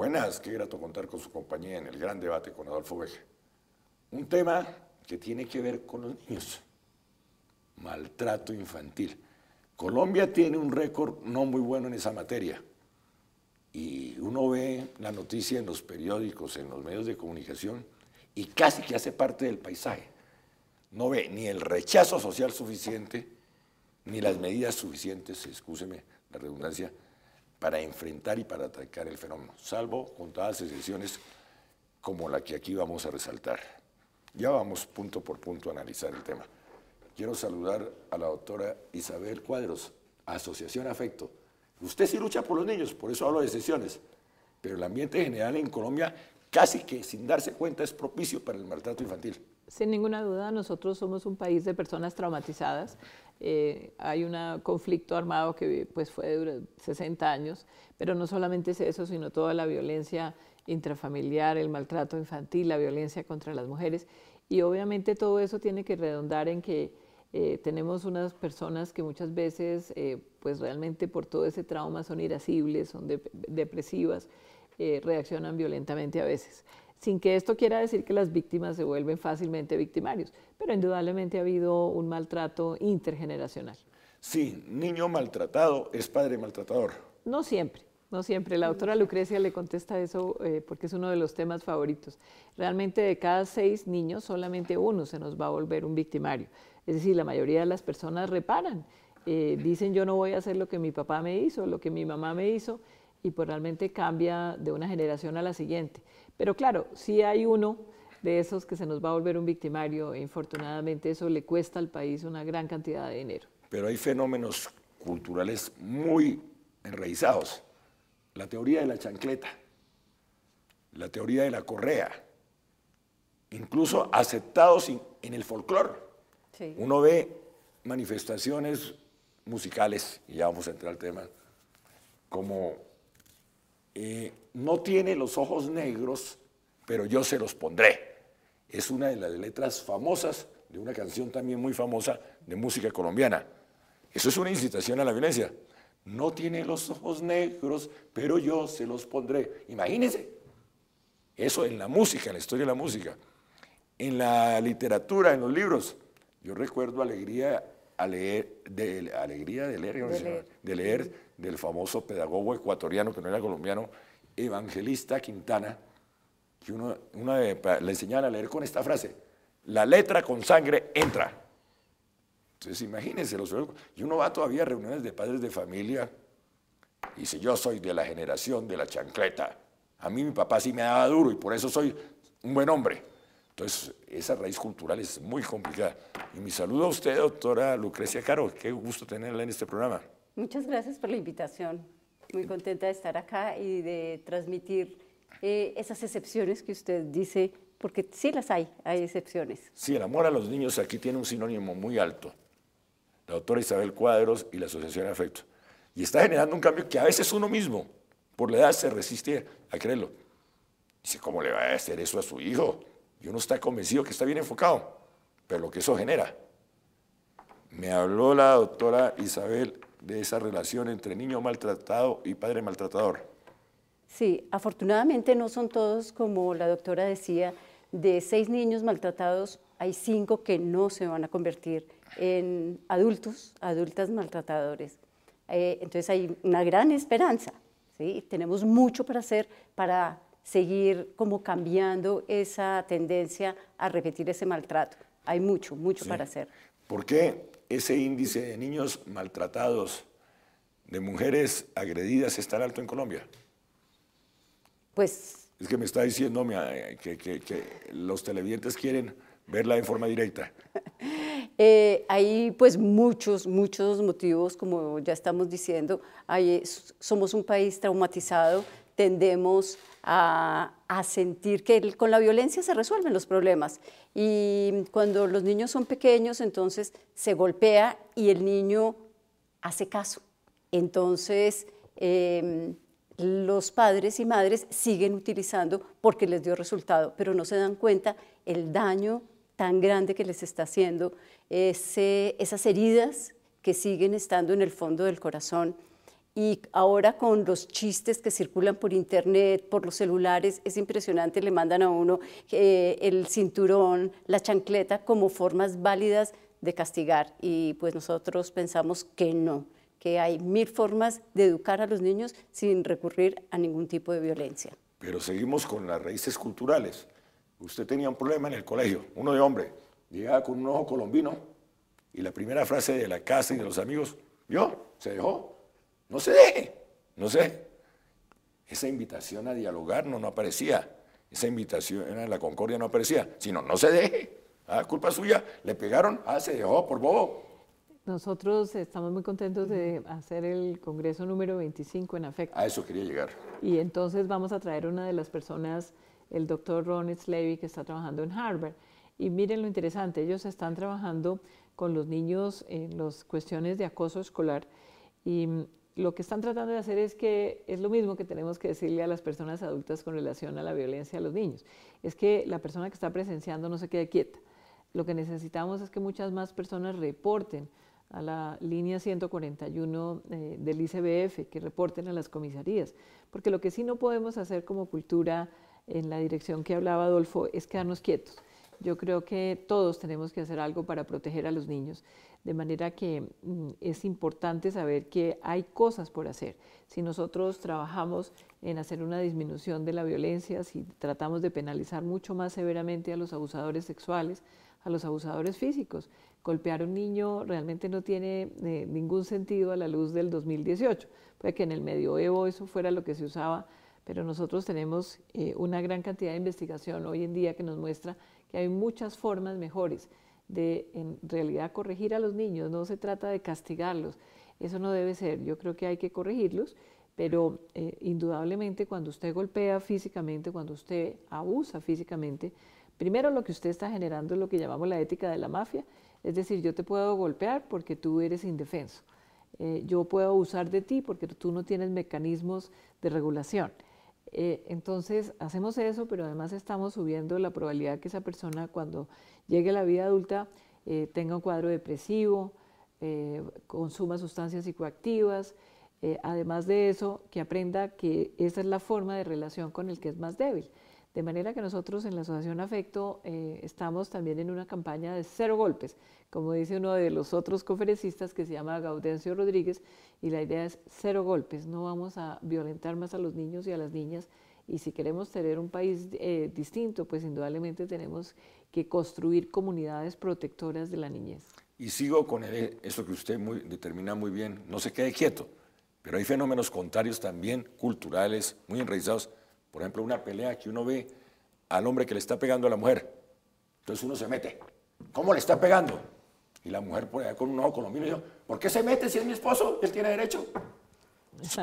Buenas, qué grato contar con su compañía en el gran debate con Adolfo Veje. Un tema que tiene que ver con los niños. Maltrato infantil. Colombia tiene un récord no muy bueno en esa materia y uno ve la noticia en los periódicos, en los medios de comunicación, y casi que hace parte del paisaje. No ve ni el rechazo social suficiente, ni las medidas suficientes, excúseme la redundancia, para enfrentar y para atacar el fenómeno, salvo contadas excepciones como la que aquí vamos a resaltar. Ya vamos punto por punto a analizar el tema. Quiero saludar a la doctora Isabel Cuadros, Asociación Afecto, Usted sí lucha por los niños, por eso hablo de sesiones, pero el ambiente general en Colombia casi que sin darse cuenta es propicio para el maltrato infantil. Sin ninguna duda, nosotros somos un país de personas traumatizadas. Eh, hay un conflicto armado que pues, fue de 60 años, pero no solamente es eso, sino toda la violencia intrafamiliar, el maltrato infantil, la violencia contra las mujeres. Y obviamente todo eso tiene que redondar en que eh, tenemos unas personas que muchas veces, eh, pues realmente por todo ese trauma son irascibles, son depresivas, eh, reaccionan violentamente a veces. Sin que esto quiera decir que las víctimas se vuelven fácilmente victimarios, pero indudablemente ha habido un maltrato intergeneracional. Sí, niño maltratado es padre maltratador. No siempre. No siempre. La doctora Lucrecia le contesta eso porque es uno de los temas favoritos. Realmente de cada seis niños, solamente uno se nos va a volver un victimario. Es decir, la mayoría de las personas reparan, eh, dicen yo no voy a hacer lo que mi papá me hizo, lo que mi mamá me hizo, y pues realmente cambia de una generación a la siguiente. Pero claro, si hay uno de esos que se nos va a volver un victimario, e infortunadamente eso le cuesta al país una gran cantidad de dinero. Pero hay fenómenos culturales muy enraizados. La teoría de la chancleta, la teoría de la correa, incluso aceptados en el folclore. Uno ve manifestaciones musicales, y ya vamos a entrar al tema, como eh, no tiene los ojos negros, pero yo se los pondré. Es una de las letras famosas de una canción también muy famosa de música colombiana. Eso es una incitación a la violencia. No tiene los ojos negros, pero yo se los pondré. Imagínense. Eso en la música, en la historia de la música. En la literatura, en los libros. Yo recuerdo alegría, leer, de, alegría de leer, de leer. Del famoso pedagogo ecuatoriano, que no era colombiano, Evangelista Quintana, que uno, le enseñaban a leer con esta frase, la letra con sangre entra. Entonces imagínense, los, y uno va todavía a reuniones de padres de familia y dice, yo soy de la generación de la chancleta, a mí mi papá sí me daba duro y por eso soy un buen hombre. Entonces, esa raíz cultural es muy complicada. Y mi saludo a usted, doctora Lucrecia Caro. Qué gusto tenerla en este programa. Muchas gracias por la invitación. Muy contenta de estar acá y de transmitir eh, esas excepciones que usted dice, porque sí las hay, hay excepciones. Sí, el amor a los niños aquí tiene un sinónimo muy alto. La doctora Isabel Cuadros y la Asociación de Afecto. Y está generando un cambio que a veces uno mismo, por la edad, se resiste a creerlo. Dice, ¿cómo le va a hacer eso a su hijo? y uno está convencido que está bien enfocado, pero lo que eso genera. Me habló la doctora Isabel de esa relación entre niño maltratado y padre maltratador. Sí, afortunadamente no son todos, como la doctora decía, de seis niños maltratados, hay cinco que no se van a convertir en adultos, adultas maltratadores. Eh, entonces hay una gran esperanza, ¿sí? tenemos mucho para hacer para seguir como cambiando esa tendencia a repetir ese maltrato. Hay mucho, mucho para hacer. ¿Por qué ese índice de niños maltratados, de mujeres agredidas, es tan alto en Colombia? Pues... Es que me está diciendo que, que, que los televidentes quieren verla en forma directa. Eh, hay pues muchos, muchos motivos, como ya estamos diciendo. Hay, somos un país traumatizado, tendemos a, sentir que con la violencia se resuelven los problemas. Y cuando los niños son pequeños, entonces se golpea y el niño hace caso. Entonces, em, los padres y madres siguen utilizando porque les dio resultado, pero no se dan cuenta el daño tan grande que les está haciendo, ese, esas heridas que siguen estando en el fondo del corazón. Y ahora con los chistes que circulan por internet, por los celulares, es impresionante, le mandan a uno eh, el cinturón, la chancleta como formas válidas de castigar. Y pues nosotros pensamos que no, que hay mil formas de educar a los niños sin recurrir a ningún tipo de violencia. Pero seguimos con las raíces culturales. Usted tenía un problema en el colegio, uno de hombre, llegaba con un ojo colombino y la primera frase de la casa y de los amigos, yo, se dejó, no se deje, no sé. Esa invitación a dialogar no, no aparecía, esa invitación a la concordia no aparecía, sino no se deje, ah, culpa suya, le pegaron, ah, se dejó por bobo. Nosotros estamos muy contentos de hacer el Congreso número 25 en afecto. A eso quería llegar. Y entonces vamos a traer una de las personas, el doctor Ron Levy, que está trabajando en Harvard. Y miren lo interesante, ellos están trabajando con los niños en las cuestiones de acoso escolar y lo que están tratando de hacer es que es lo mismo que tenemos que decirle a las personas adultas con relación a la violencia a los niños. Es que la persona que está presenciando no se quede quieta. Lo que necesitamos es que muchas más personas reporten a la línea 141 eh, del ICBF, que reporten a las comisarías, porque lo que sí no podemos hacer como cultura en la dirección que hablaba Adolfo es quedarnos quietos. Yo creo que todos tenemos que hacer algo para proteger a los niños, de manera que mm, es importante saber que hay cosas por hacer. Si nosotros trabajamos en hacer una disminución de la violencia, si tratamos de penalizar mucho más severamente a los abusadores sexuales, a los abusadores físicos. Golpear a un niño realmente no tiene eh, ningún sentido a la luz del 2018. Puede que en el medioevo eso fuera lo que se usaba, pero nosotros tenemos eh, una gran cantidad de investigación hoy en día que nos muestra que hay muchas formas mejores de en realidad corregir a los niños. No se trata de castigarlos, eso no debe ser. Yo creo que hay que corregirlos, pero eh, indudablemente cuando usted golpea físicamente, cuando usted abusa físicamente, Primero lo que usted está generando es lo que llamamos la ética de la mafia, es decir, yo te puedo golpear porque tú eres indefenso. Eh, yo puedo abusar de ti porque tú no tienes mecanismos de regulación. Eh, entonces hacemos eso, pero además estamos subiendo la probabilidad que esa persona cuando llegue a la vida adulta eh, tenga un cuadro depresivo, consuma sustancias psicoactivas, además de eso, que aprenda que esa es la forma de relación con el que es más débil. De manera que nosotros en la Asociación Afecto eh, estamos también en una campaña de cero golpes, como dice uno de los otros conferencistas que se llama Gaudencio Rodríguez, y la idea es cero golpes, no vamos a violentar más a los niños y a las niñas, y si queremos tener un país eh, distinto, pues indudablemente tenemos que construir comunidades protectoras de la niñez. Y sigo con eso que usted determina muy bien, no se quede quieto, pero hay fenómenos contrarios también, culturales, muy enraizados, por ejemplo, una pelea que uno ve al hombre que le está pegando a la mujer. Entonces uno se mete. ¿Cómo le está pegando? Y la mujer por allá con un ojo colombiano dice, ¿por qué se mete si es mi esposo? Él tiene derecho.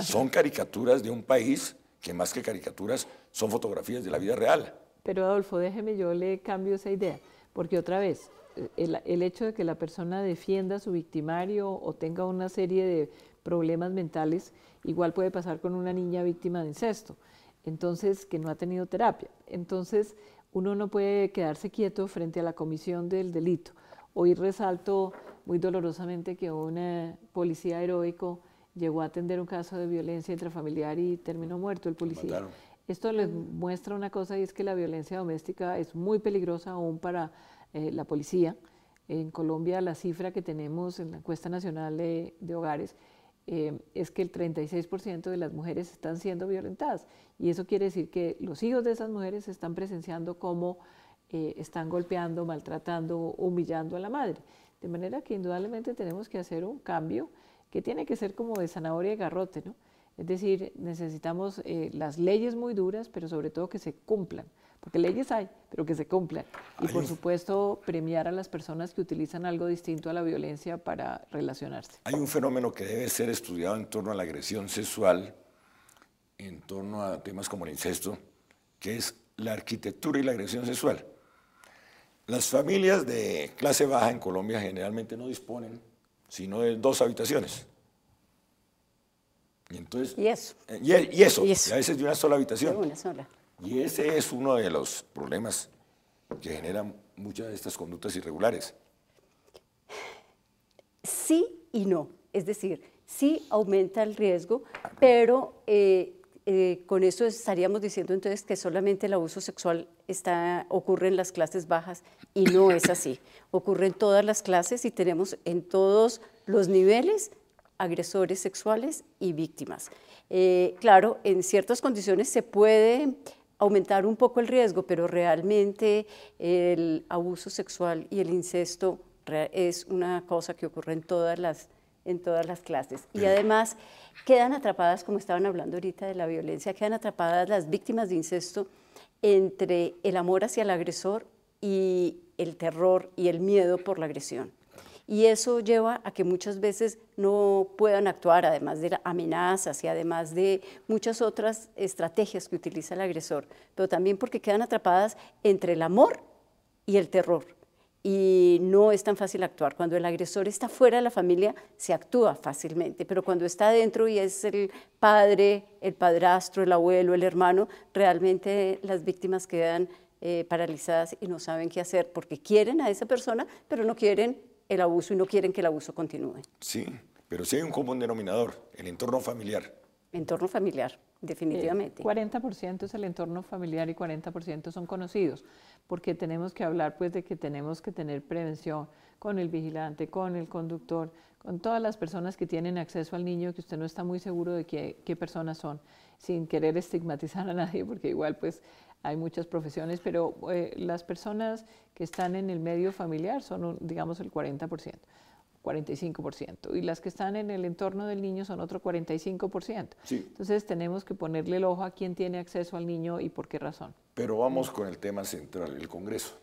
son caricaturas de un país que más que caricaturas son fotografías de la vida real. Pero Adolfo, déjeme yo le cambio esa idea, porque otra vez, el, el, hecho de que la persona defienda a su victimario o tenga una serie de problemas mentales, igual puede pasar con una niña víctima de incesto entonces que no ha tenido terapia. Entonces uno no puede quedarse quieto frente a la comisión del delito. Hoy resalto muy dolorosamente que un eh, policía heroico llegó a atender un caso de violencia intrafamiliar y terminó muerto el policía. Esto les muestra una cosa y es que la violencia doméstica es muy peligrosa aún para eh, la policía. En Colombia la cifra que tenemos en la encuesta nacional de hogares eh, es que el 36% de las mujeres están siendo violentadas. Y eso quiere decir que los hijos de esas mujeres están presenciando cómo eh, están golpeando, maltratando, humillando a la madre. De manera que indudablemente tenemos que hacer un cambio que tiene que ser como de zanahoria y garrote, ¿no? Es decir, necesitamos eh, las leyes muy duras, pero sobre todo que se cumplan, porque leyes hay, pero que se cumplan. Y por supuesto, premiar a las personas que utilizan algo distinto a la violencia para relacionarse. Hay un fenómeno que debe ser estudiado en torno a la agresión sexual, en torno a temas como el incesto, que es la arquitectura y la agresión sexual. Las familias de clase baja en Colombia generalmente no disponen sino de dos habitaciones. Y, entonces, y eso. Eh, y, eso, y, a veces de una sola habitación. una sola. Y ese es uno de los problemas que generan muchas de estas conductas irregulares. Sí y no. Es decir, sí aumenta el riesgo, pero eh, eh, con eso estaríamos diciendo entonces que solamente el abuso sexual está, ocurre en las clases bajas y no es así. Ocurre en todas las clases y tenemos en todos los niveles agresores sexuales y víctimas. Eh, claro, en ciertas condiciones se puede aumentar un poco el riesgo, pero realmente el abuso sexual y el incesto es una cosa que ocurre en todas las, en todas las clases. Y además quedan atrapadas, como estaban hablando ahorita de la violencia, quedan atrapadas las víctimas de incesto entre el amor hacia el agresor y el terror y el miedo por la agresión. Y eso lleva a que muchas veces no puedan actuar, además de amenazas y además de muchas otras estrategias que utiliza el agresor, pero también porque quedan atrapadas entre el amor y el terror y no es tan fácil actuar. Cuando el agresor está fuera de la familia, se actúa fácilmente, pero cuando está dentro y es el padre, el padrastro, el abuelo, el hermano, realmente las víctimas quedan eh, paralizadas y no saben qué hacer porque quieren a esa persona, pero no quieren el abuso y no quieren que el abuso continúe. Sí, pero sí hay un común denominador, el entorno familiar. Entorno familiar, definitivamente. 40% es el entorno familiar y 40% son conocidos porque tenemos que hablar pues de que tenemos que tener prevención con el vigilante, con el conductor, con todas las personas que tienen acceso al niño, que usted no está muy seguro de qué, qué personas son, sin querer estigmatizar a nadie, porque igual pues hay muchas profesiones, pero eh, las personas que están en el medio familiar son, digamos, el 40%. 45%, y las que están en el entorno del niño son otro 45%. Entonces tenemos que ponerle el ojo a quién tiene acceso al niño y por qué razón. Pero vamos con el tema central, el Congreso.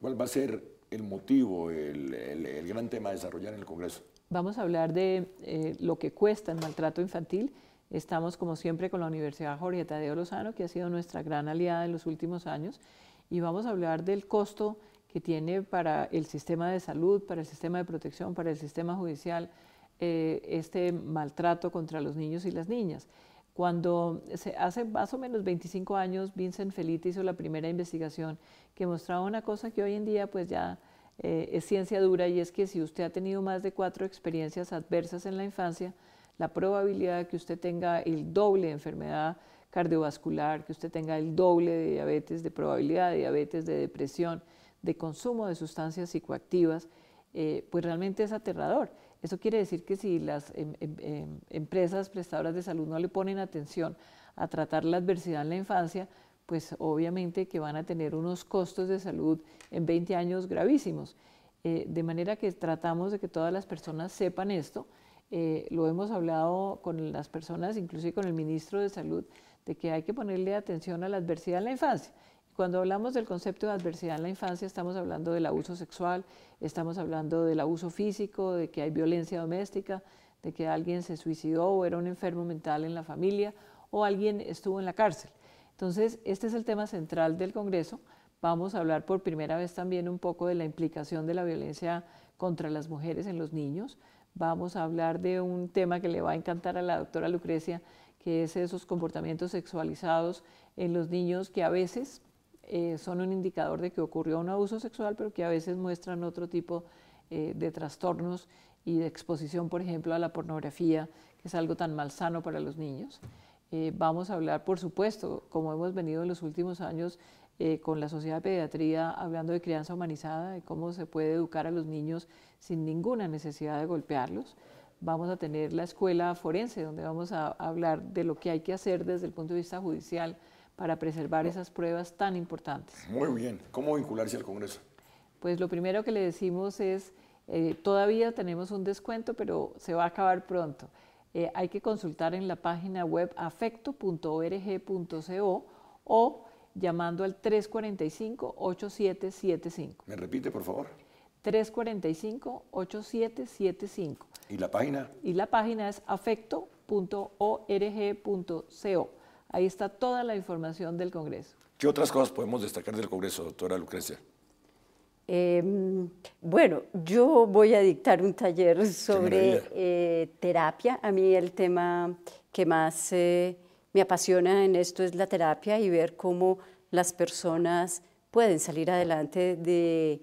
¿Cuál va a ser el motivo, el, gran tema a desarrollar en el Congreso? Vamos a hablar de eh, lo que cuesta el maltrato infantil. Estamos, como siempre, con la Universidad Jorge Tadeo Lozano, que ha sido nuestra gran aliada en los últimos años, y vamos a hablar del costo que tiene para el sistema de salud, para el sistema de protección, para el sistema judicial, eh, este maltrato contra los niños y las niñas. Cuando se, hace más o menos 25 años, Vincent Felite hizo la primera investigación que mostraba una cosa que hoy en día pues ya eh, es ciencia dura y es que si usted ha tenido más de cuatro experiencias adversas en la infancia, la probabilidad de que usted tenga el doble de enfermedad cardiovascular, que usted tenga el doble de diabetes, de probabilidad de diabetes, de depresión, de consumo de sustancias psicoactivas, eh, pues realmente es aterrador. Eso quiere decir que si las em, em, em, empresas prestadoras de salud no le ponen atención a tratar la adversidad en la infancia, pues obviamente que van a tener unos costos de salud en 20 años gravísimos. Eh, de manera que tratamos de que todas las personas sepan esto. Eh, lo hemos hablado con las personas, inclusive con el ministro de Salud, de que hay que ponerle atención a la adversidad en la infancia. Cuando hablamos del concepto de adversidad en la infancia, estamos hablando del abuso sexual, estamos hablando del abuso físico, de que hay violencia doméstica, de que alguien se suicidó o era un enfermo mental en la familia o alguien estuvo en la cárcel. Entonces, este es el tema central del Congreso. Vamos a hablar por primera vez también un poco de la implicación de la violencia contra las mujeres en los niños. Vamos a hablar de un tema que le va a encantar a la doctora Lucrecia, que es esos comportamientos sexualizados en los niños que a veces eh, son un indicador de que ocurrió un abuso sexual, pero que a veces muestran otro tipo eh, de trastornos y de exposición, por ejemplo, a la pornografía, que es algo tan malsano para los niños. Eh, vamos a hablar, por supuesto, como hemos venido en los últimos años con la Sociedad de Pediatría, hablando de crianza humanizada, de cómo se puede educar a los niños sin ninguna necesidad de golpearlos. Vamos a tener la escuela forense, donde vamos a hablar de lo que hay que hacer desde el punto de vista judicial para preservar esas pruebas tan importantes. Muy bien. ¿Cómo vincularse al Congreso? Pues lo primero que le decimos es, eh, todavía tenemos un descuento, pero se va a acabar pronto. Eh, hay que consultar en la página web afecto.org.co o llamando al 345-8775. ¿Me repite, por favor? 345-8775. ¿Y la página? Y la página es afecto.org.co. Ahí está toda la información del Congreso. ¿Qué otras cosas podemos destacar del Congreso, doctora Lucrecia? Em, bueno, yo voy a dictar un taller sobre eh, terapia. A mí el tema que más eh, me apasiona en esto es la terapia y ver cómo las personas pueden salir adelante de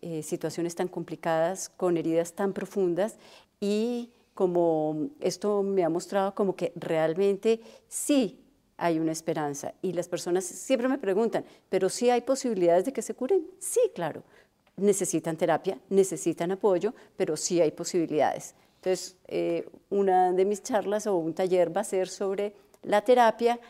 eh, situaciones tan complicadas, con heridas tan profundas y como esto me ha mostrado como que realmente sí hay una esperanza. Y las personas siempre me preguntan, ¿pero sí hay posibilidades de que se curen? Sí, claro necesitan terapia, necesitan apoyo, pero sí hay posibilidades. Entonces, eh, una de mis charlas o un taller va a ser sobre la terapia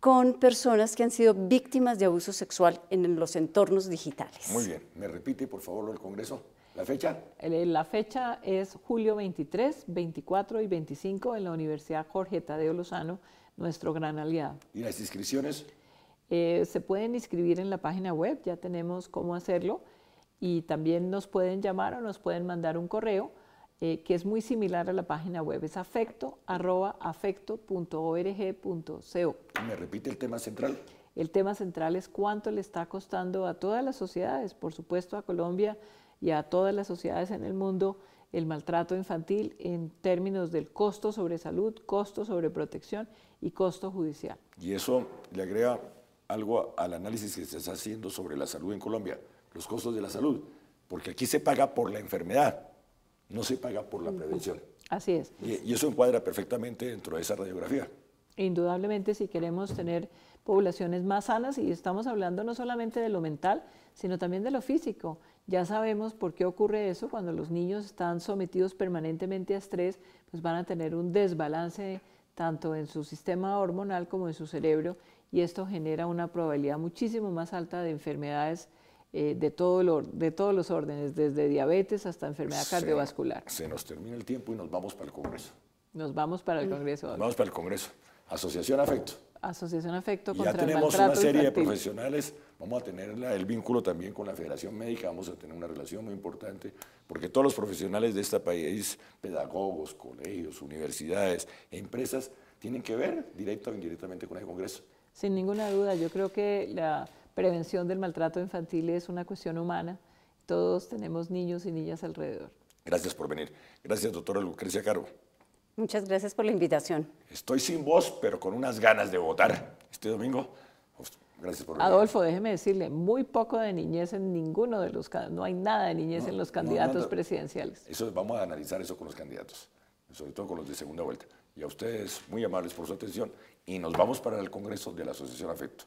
con personas que han sido víctimas de abuso sexual en los entornos digitales. Muy bien. ¿Me repite, por favor, el Congreso? ¿La fecha? La fecha es julio 23, 24 y 25 en la Universidad Jorge Tadeo Lozano, nuestro gran aliado. ¿Y las inscripciones? Eh, se pueden inscribir en la página web, ya tenemos cómo hacerlo y también nos pueden llamar o nos pueden mandar un correo eh, que es muy similar a la página web, es afecto ¿Me repite el tema central? El tema central es cuánto le está costando a todas las sociedades, por supuesto a Colombia y a todas las sociedades en el mundo, el maltrato infantil en términos del costo sobre salud, costo sobre protección y costo judicial. Y eso le agrega algo al análisis que se está haciendo sobre la salud en Colombia los costos de la salud, porque aquí se paga por la enfermedad, no se paga por la prevención. Así es. Y, eso encuadra perfectamente dentro de esa radiografía. Indudablemente, si queremos tener poblaciones más sanas, y estamos hablando no solamente de lo mental, sino también de lo físico. Ya sabemos por qué ocurre eso, cuando los niños están sometidos permanentemente a estrés, pues van a tener un desbalance tanto en su sistema hormonal como en su cerebro, y esto genera una probabilidad muchísimo más alta de enfermedades eh, de, todo de todos los órdenes, desde diabetes hasta enfermedad cardiovascular. Se nos termina el tiempo y nos vamos para el Congreso. Nos vamos para el Congreso. vamos para el Congreso. Asociación Afecto. Asociación Afecto contra ya tenemos una serie de profesionales, vamos a tener el vínculo también con la Federación Médica, vamos a tener una relación muy importante, porque todos los profesionales de este país, pedagogos, colegios, universidades, empresas, tienen que ver directa o indirectamente con el Congreso. Sin ninguna duda, yo creo que la prevención del maltrato infantil es una cuestión humana. Todos tenemos niños y niñas alrededor. Gracias por venir. Gracias, doctora Lucrecia Caro. Muchas gracias por la invitación. Estoy sin voz, pero con unas ganas de votar este domingo. Gracias por venir. Adolfo, déjeme decirle, muy poco de niñez en ninguno de los no hay nada de niñez en los candidatos presidenciales. Eso vamos a analizar eso con los candidatos, sobre todo con los de segunda vuelta. Y a ustedes muy amables por su atención y nos vamos para el Congreso de la Asociación Afecto.